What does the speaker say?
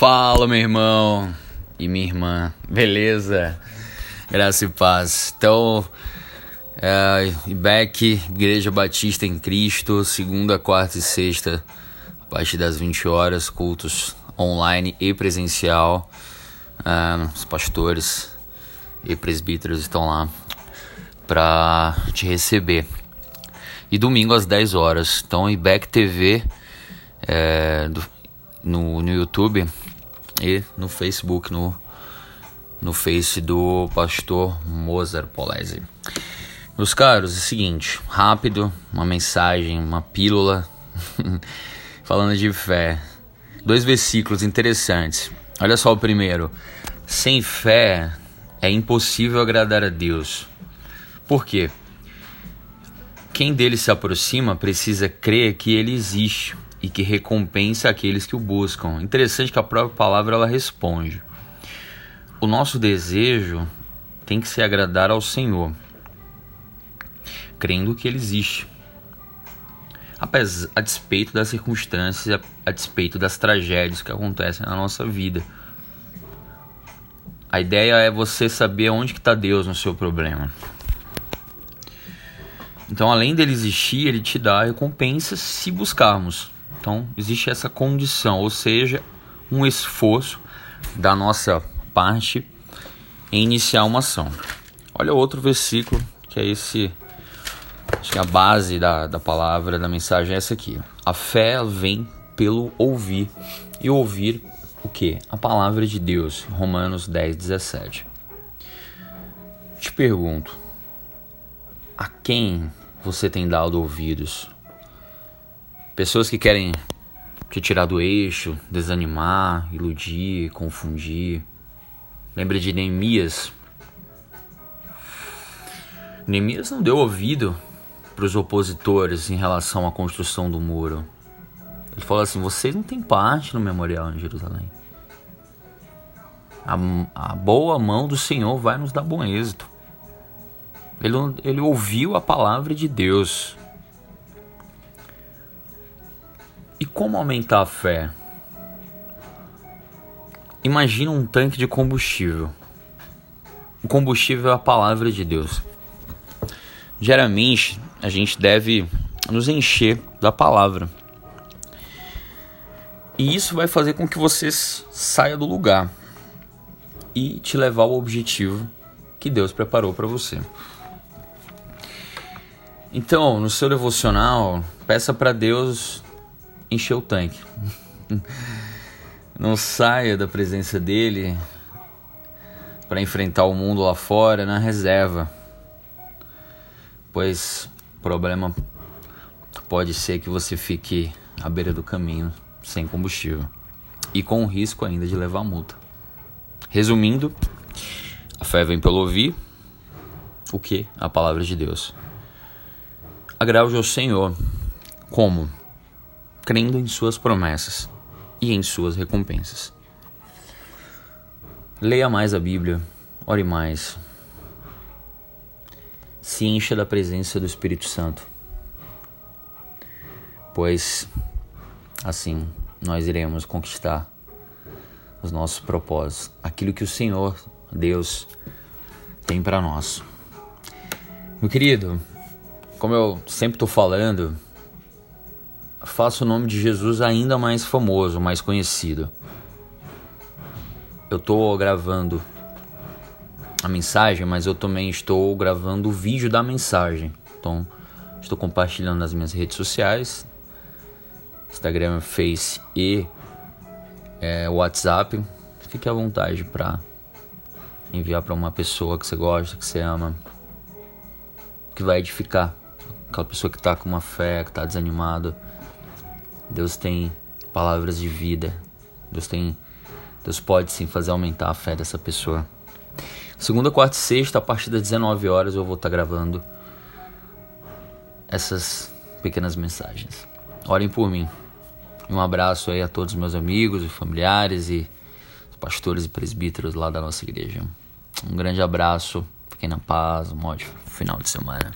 Fala, meu irmão e minha irmã, beleza? Graça e paz. Então, é, IBEC, Igreja Batista em Cristo, segunda, quarta e sexta, a partir das 20 horas, cultos online e presencial. É, os pastores e presbíteros estão lá para te receber. E domingo às 10 horas. Então, IBEC TV é, do, no, no YouTube e no Facebook, no, no Face do pastor Mozart Polese. Meus caros, é o seguinte, rápido, uma mensagem, uma pílula falando de fé. Dois versículos interessantes. Olha só o primeiro. Sem fé é impossível agradar a Deus. Por quê? Quem dele se aproxima precisa crer que ele existe e que recompensa aqueles que o buscam. Interessante que a própria palavra ela responde. O nosso desejo tem que se agradar ao Senhor, crendo que Ele existe. A despeito das circunstâncias, a despeito das tragédias que acontecem na nossa vida. A ideia é você saber onde está Deus no seu problema. Então, além dele existir, ele te dá recompensa se buscarmos. Então, existe essa condição, ou seja, um esforço da nossa parte em iniciar uma ação. Olha outro versículo, que é esse, acho que é a base da, da palavra, da mensagem é essa aqui. A fé vem pelo ouvir, e ouvir o que? A palavra de Deus, Romanos 10, 17. Te pergunto, a quem você tem dado ouvidos? Pessoas que querem te tirar do eixo, desanimar, iludir, confundir. Lembra de Neemias? Neemias não deu ouvido para os opositores em relação à construção do muro. Ele falou assim: vocês não têm parte no memorial em Jerusalém. A, a boa mão do Senhor vai nos dar bom êxito. Ele, ele ouviu a palavra de Deus. Como aumentar a fé? Imagina um tanque de combustível. O combustível é a palavra de Deus. Diariamente a gente deve nos encher da palavra. E isso vai fazer com que você saia do lugar e te levar ao objetivo que Deus preparou para você. Então, no seu devocional, peça para Deus encher o tanque. Não saia da presença dele para enfrentar o mundo lá fora na reserva. Pois o problema pode ser que você fique à beira do caminho sem combustível e com o risco ainda de levar multa. Resumindo, a fé vem pelo ouvir o que? A palavra de Deus. Agrade ao Senhor. Como? Crendo em suas promessas e em suas recompensas. Leia mais a Bíblia, ore mais. Se encha da presença do Espírito Santo, pois assim nós iremos conquistar os nossos propósitos, aquilo que o Senhor, Deus, tem para nós. Meu querido, como eu sempre estou falando, faça o nome de Jesus ainda mais famoso, mais conhecido. Eu estou gravando a mensagem, mas eu também estou gravando o vídeo da mensagem. Então, estou compartilhando nas minhas redes sociais, Instagram, Face e é, WhatsApp. Fique à vontade para enviar para uma pessoa que você gosta, que você ama, que vai edificar. Aquela pessoa que está com uma fé, que está desanimado Deus tem palavras de vida. Deus tem Deus pode sim fazer aumentar a fé dessa pessoa. Segunda, quarta e sexta, a partir das 19 horas eu vou estar gravando essas pequenas mensagens. Orem por mim. Um abraço aí a todos os meus amigos e familiares e pastores e presbíteros lá da nossa igreja. Um grande abraço, fiquem na paz, um ótimo final de semana.